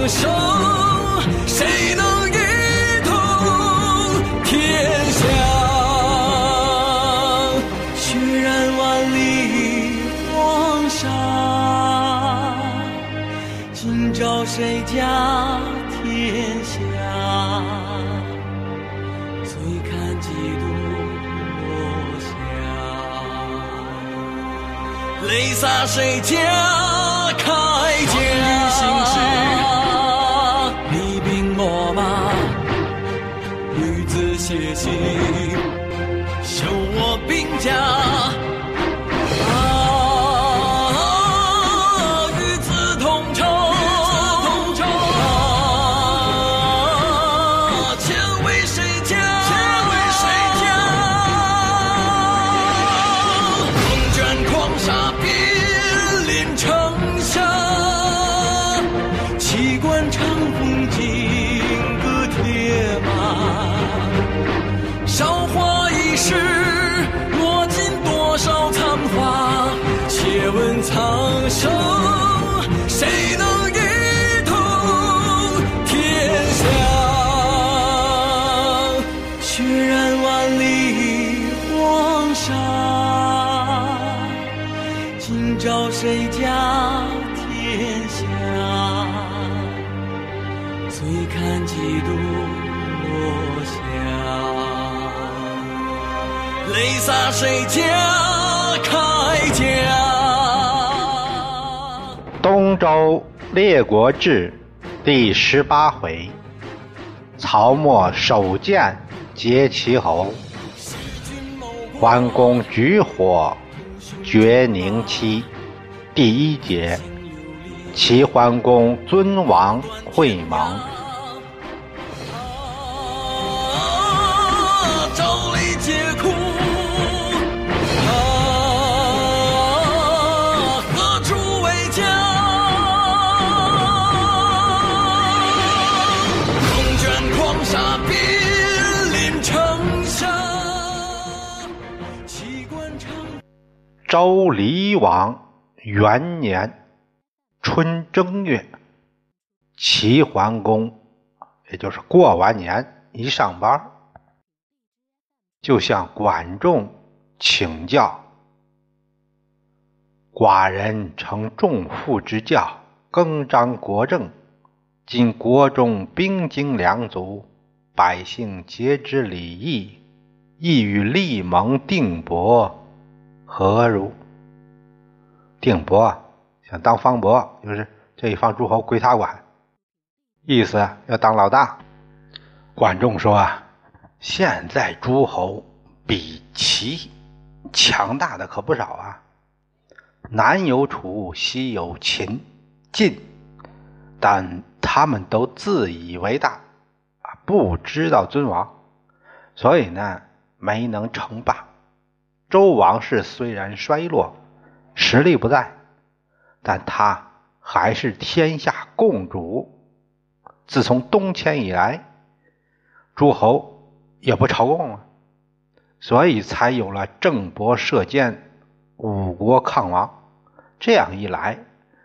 歌声谁能一统天下血染万里黄沙今朝谁家天下？醉看几度落霞泪洒谁家铠甲写信修我兵家苍生谁能一统天下血染万里黄沙今朝谁家天下醉看几度落霞泪洒谁家？铠甲周列国志》第十八回：曹沫手剑结齐侯，桓公举火绝宁戚。第一节，齐桓公尊王会盟。周厉王。元年春正月，齐桓公，也就是过完年一上班，就向管仲请教：“寡人承仲父之教，更张国政。今国中兵精粮足，百姓皆知礼义，意欲立盟定伯，何如？”定伯想当方伯，就是这一方诸侯归他管，意思要当老大。管仲说啊：“现在诸侯比齐强大的可不少啊，南有楚，西有秦、晋，但他们都自以为大啊，不知道尊王，所以呢没能称霸。周王室虽然衰落。”实力不在，但他还是天下共主。自从东迁以来，诸侯也不朝贡了，所以才有了郑伯射箭，五国抗王。这样一来，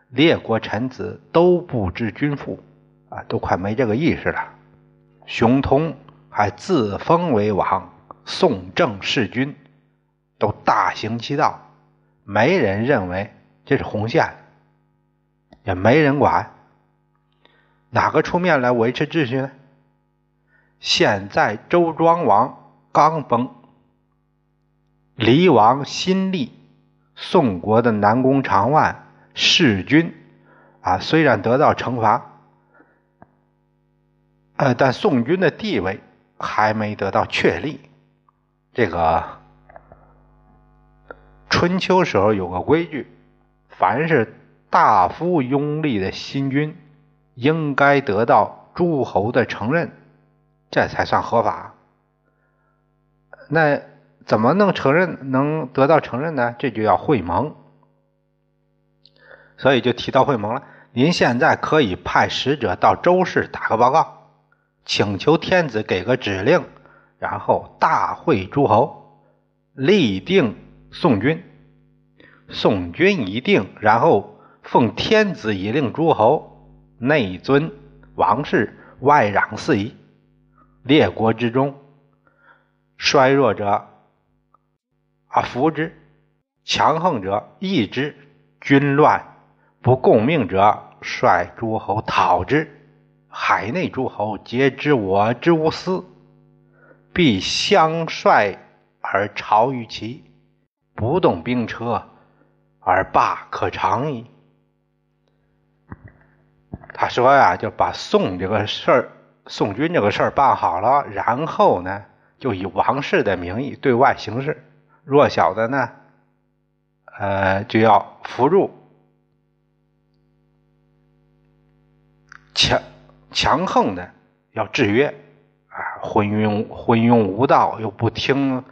列国臣子都不知君父啊，都快没这个意识了。熊通还自封为王，宋郑弑君，都大行其道。没人认为这是红线，也没人管，哪个出面来维持秩序呢？现在周庄王刚崩，离王新立，宋国的南宫长万弑君，啊，虽然得到惩罚，呃，但宋军的地位还没得到确立，这个。春秋时候有个规矩，凡是大夫拥立的新君，应该得到诸侯的承认，这才算合法。那怎么能承认，能得到承认呢？这就要会盟。所以就提到会盟了。您现在可以派使者到周氏打个报告，请求天子给个指令，然后大会诸侯，立定。宋军，宋军一定，然后奉天子以令诸侯内尊王室，外攘四夷。列国之中，衰弱者啊扶之，强横者抑之，军乱不共命者率诸侯讨之，海内诸侯皆知我之无私，必相率而朝于其，不动兵车而罢可长矣。他说呀，就把宋这个事儿、宋军这个事儿办好了，然后呢，就以王室的名义对外行事，弱小的呢，呃，就要扶助，强强横的要制约，啊，昏庸昏庸无道又不听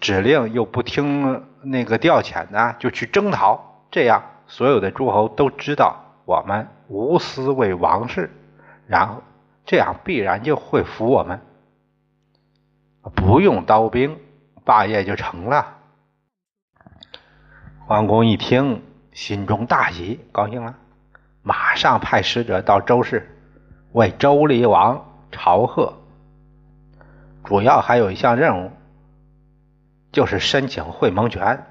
指令又不听那个调遣的，就去征讨，这样所有的诸侯都知道。我们无私为王室，然后这样必然就会服我们，不用刀兵，霸业就成了。桓公一听，心中大喜，高兴了，马上派使者到周氏，为周厉王朝贺。主要还有一项任务，就是申请会盟权。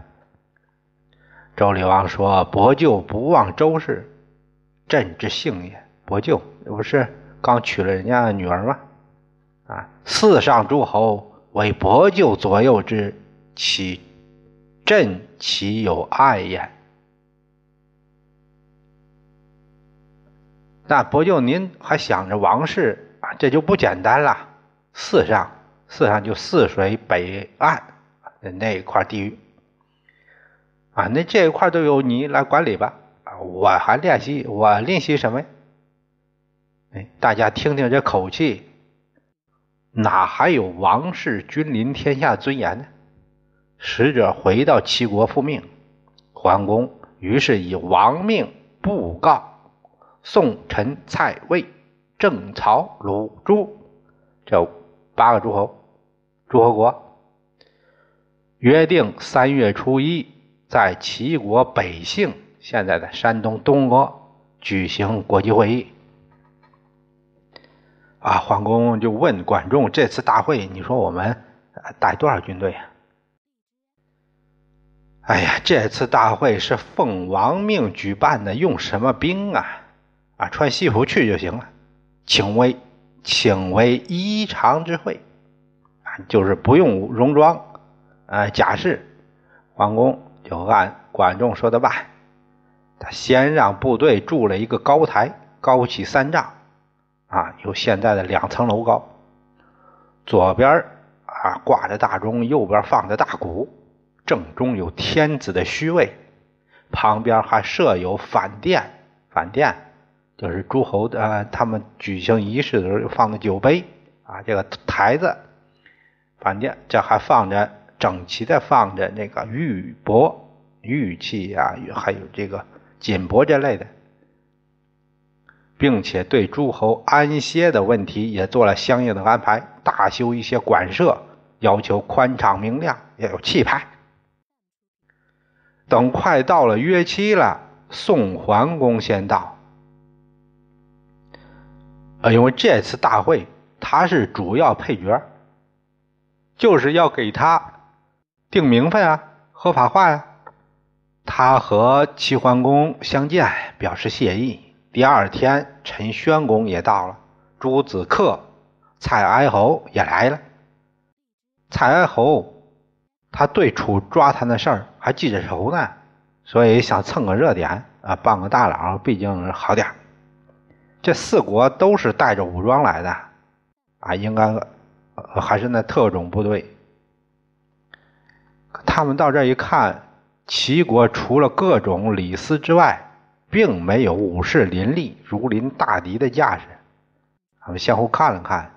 周厉王说：“伯舅不忘周氏。”朕之幸也，伯舅，这不是刚娶了人家女儿吗？啊，四上诸侯为伯舅左右之，岂朕岂有爱焉？那伯舅您还想着王室啊？这就不简单了。四上，四上就泗水北岸那一块地域啊，那这一块都由你来管理吧啊。我还练习，我练习什么呀？哎，大家听听这口气，哪还有王室君临天下尊严呢？使者回到齐国复命，桓公于是以王命布告宋、陈、蔡、魏、郑、曹、鲁、朱这八个诸侯诸侯国，约定三月初一在齐国北杏。现在的山东东阿举行国际会议，啊，桓公就问管仲：“这次大会，你说我们带多少军队呀？”哎呀，这次大会是奉王命举办的，用什么兵啊？啊，穿西服去就行了，请为请为衣裳之会，啊，就是不用戎装，啊，甲士。桓公就按管仲说的办。他先让部队筑了一个高台，高起三丈，啊，有现在的两层楼高。左边啊挂着大钟，右边放着大鼓，正中有天子的虚位，旁边还设有反殿。反殿就是诸侯的他们举行仪式的时候放的酒杯啊，这个台子。反殿这还放着整齐的放着那个玉帛、玉器啊，还有这个。锦帛这类的，并且对诸侯安歇的问题也做了相应的安排，大修一些馆舍，要求宽敞明亮，要有气派。等快到了约期了，宋桓公先到，呃，因为这次大会他是主要配角，就是要给他定名分啊，合法化呀。他和齐桓公相见，表示谢意。第二天，陈宣公也到了，朱子克、蔡哀侯也来了。蔡哀侯他对楚抓他的事儿还记着仇呢，所以想蹭个热点啊，傍个大佬，毕竟好点这四国都是带着武装来的啊，应该还是那特种部队。他们到这一看。齐国除了各种礼司之外，并没有武士林立、如临大敌的架势。他们相互看了看，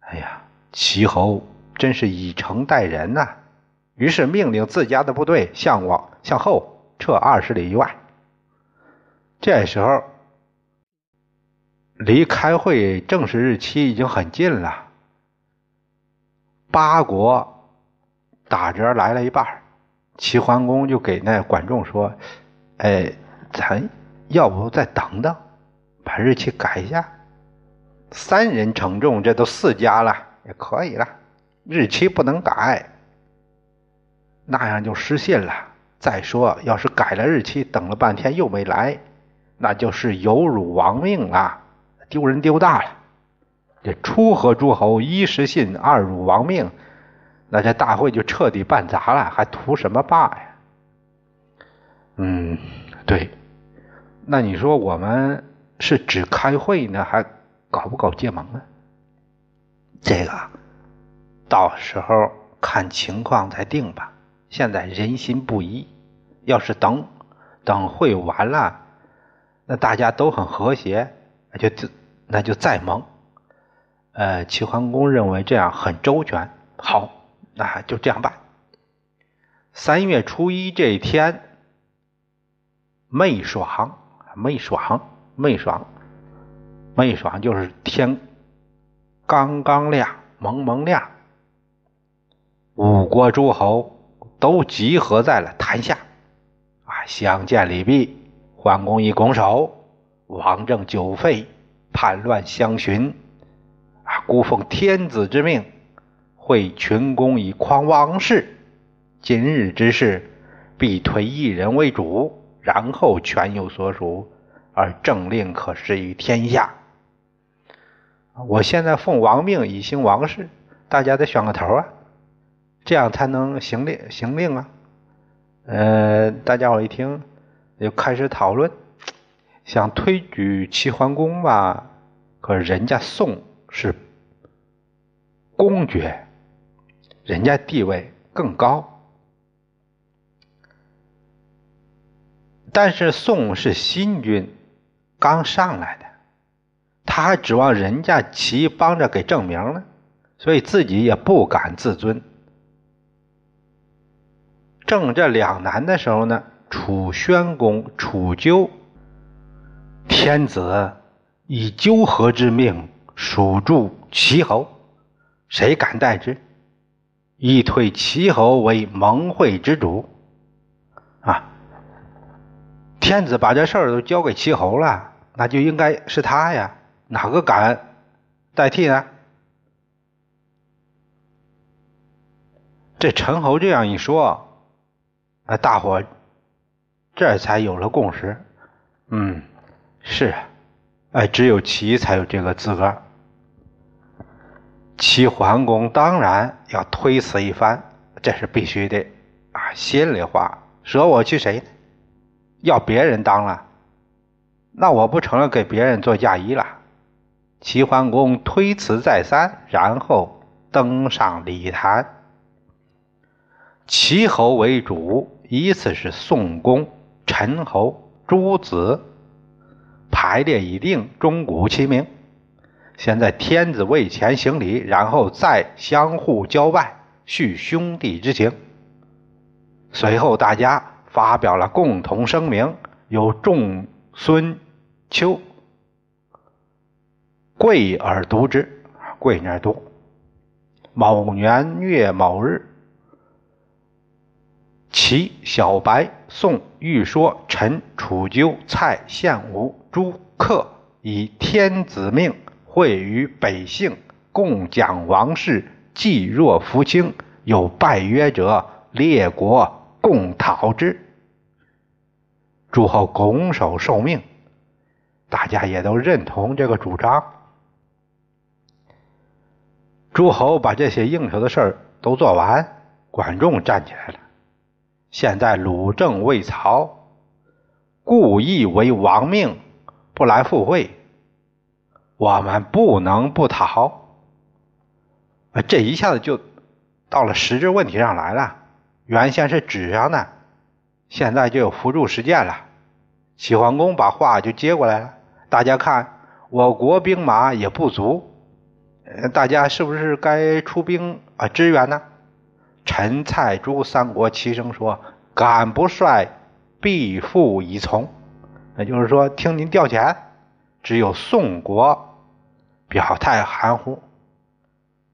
哎呀，齐侯真是以诚待人呐！于是命令自家的部队向往向后撤二十里以外。这时候，离开会正式日期已经很近了。八国打折来了一半。齐桓公就给那管仲说：“哎，咱要不再等等，把日期改一下。三人承重，这都四家了，也可以了。日期不能改，那样就失信了。再说，要是改了日期，等了半天又没来，那就是有辱王命啊，丢人丢大了。这初和诸侯一失信，二辱王命，那这大会就彻底办砸了，还图什么霸呀？嗯，对。那你说我们是只开会呢，还搞不搞结盟呢？这个到时候看情况再定吧。现在人心不一，要是等等会完了，那大家都很和谐，那就那就再盟。呃，齐桓公认为这样很周全，好，那就这样办。三月初一这一天，媚爽。媚爽，媚爽，媚爽，就是天刚刚亮，蒙蒙亮，五国诸侯都集合在了坛下，啊，相见礼毕。桓公一拱手，王政久废，叛乱相寻，啊，孤奉天子之命，会群公以匡王室。今日之事，必推一人为主。然后权有所属，而政令可施于天下。我现在奉王命以行王事，大家得选个头啊，这样才能行令行令啊。呃，大家伙一听就开始讨论，想推举齐桓公吧，可人家宋是公爵，人家地位更高。但是宋是新君，刚上来的，他还指望人家齐帮着给证明呢，所以自己也不敢自尊。正这两难的时候呢，楚宣公楚纠，天子以纠合之命属助齐侯，谁敢代之？以推齐侯为盟会之主，啊。天子把这事儿都交给齐侯了，那就应该是他呀，哪个敢代替呢？这陈侯这样一说，啊，大伙这才有了共识。嗯，是，哎，只有齐才有这个资格。齐桓公当然要推辞一番，这是必须的啊，心里话，舍我去谁呢？要别人当了，那我不成了给别人做嫁衣了？齐桓公推辞再三，然后登上礼坛。齐侯为主，依次是宋公、陈侯、诸子，排列已定，钟鼓齐鸣。先在天子位前行礼，然后再相互交拜，叙兄弟之情。随后大家。发表了共同声明，由仲孙丘跪而读之，跪那儿读。某年月某日，齐、小白、宋、玉说、陈、楚纠、蔡、献武、朱、克以天子命会与北姓，共讲王事，济弱扶倾，有拜约者，列国。共讨之，诸侯拱手受命，大家也都认同这个主张。诸侯把这些应酬的事儿都做完，管仲站起来了。现在鲁正为曹，故意为王命，不来赴会，我们不能不逃。这一下子就到了实质问题上来了。原先是纸上的，现在就有辅助实践了。齐桓公把话就接过来了。大家看，我国兵马也不足，大家是不是该出兵啊支援呢？陈、蔡、朱三国齐声说：“敢不率，必复以从。”也就是说，听您调遣。只有宋国表态含糊。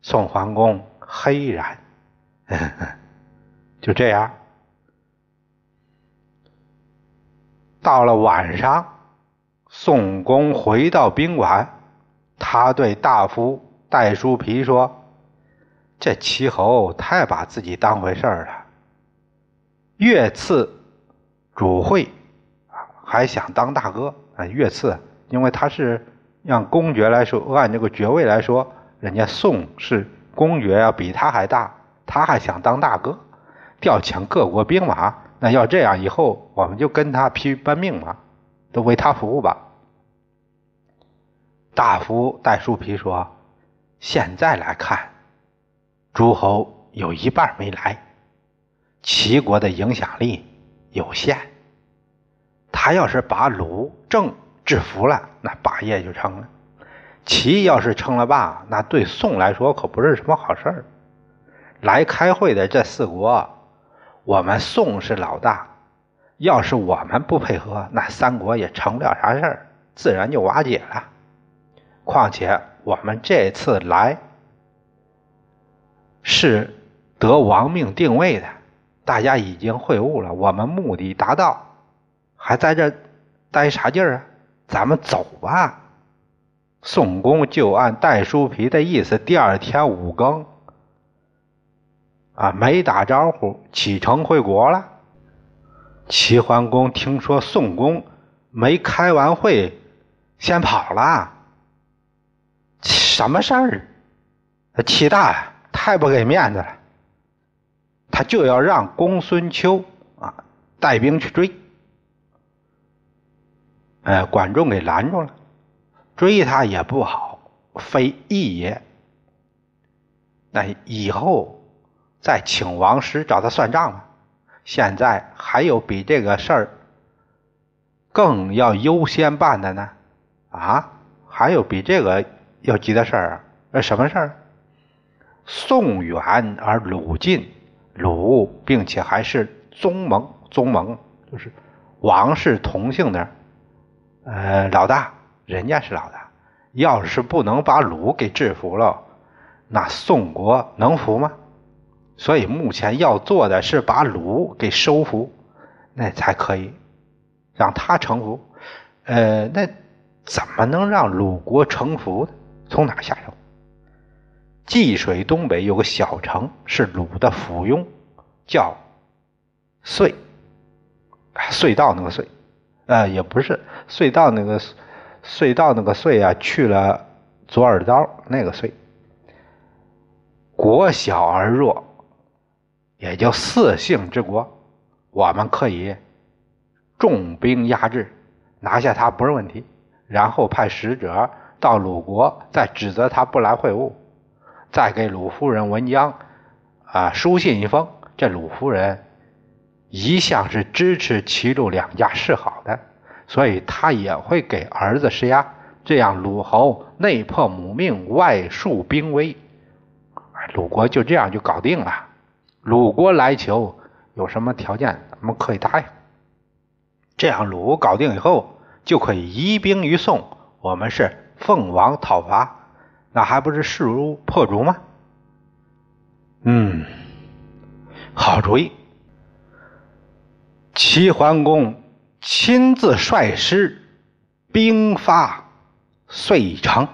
宋桓公黑然。就这样，到了晚上，宋公回到宾馆，他对大夫戴叔皮说：“这齐侯太把自己当回事儿了，越次主会啊，还想当大哥，啊，越次，因为他是让公爵来说，按这个爵位来说，人家宋是公爵要比他还大，他还想当大哥，调遣各国兵马，那要这样以后，我们就跟他疲于奔命嘛，都为他服务吧。大夫戴叔皮说：“现在来看，诸侯有一半没来，齐国的影响力有限。他要是把鲁、郑制服了，那霸业就成了；齐要是称了霸，那对宋来说可不是什么好事儿。来开会的这四国，我们宋是老大，要是我们不配合，那三国也成不了啥事儿，自然就瓦解了。”况且我们这次来是得亡命定位的，大家已经会晤了，我们目的达到，还在这待啥劲儿啊？咱们走吧。宋公就按戴叔皮的意思，第二天五更啊，没打招呼，启程回国了。齐桓公听说宋公没开完会，先跑了。什么事儿？他气大，太不给面子了。他就要让公孙秋啊带兵去追，哎，管仲给拦住了。追他也不好，非义也。那以后再请王师找他算账吧。现在还有比这个事儿更要优先办的呢？啊，还有比这个？要急的事儿啊？呃，什么事儿？宋远而鲁近，鲁并且还是宗盟，宗盟就是王室同姓的，呃，老大，人家是老大。要是不能把鲁给制服了，那宋国能服吗？所以目前要做的是把鲁给收服，那才可以让他臣服。呃，那怎么能让鲁国臣服呢？从哪下手？济水东北有个小城，是鲁的附庸，叫隧，隧道那个隧，呃，也不是隧道那个隧道那个隧啊，去了左耳刀那个隧。国小而弱，也就四姓之国，我们可以重兵压制，拿下他不是问题，然后派使者。到鲁国，再指责他不来会晤，再给鲁夫人文姜啊书信一封。这鲁夫人一向是支持齐鲁两家示好的，所以他也会给儿子施压，这样鲁侯内破母命，外树兵威，鲁国就这样就搞定了。鲁国来求有什么条件，咱们可以答应。这样鲁搞定以后，就可以移兵于宋，我们是。奉王讨伐，那还不是势如破竹吗？嗯，好主意。齐桓公亲自率师兵发遂城。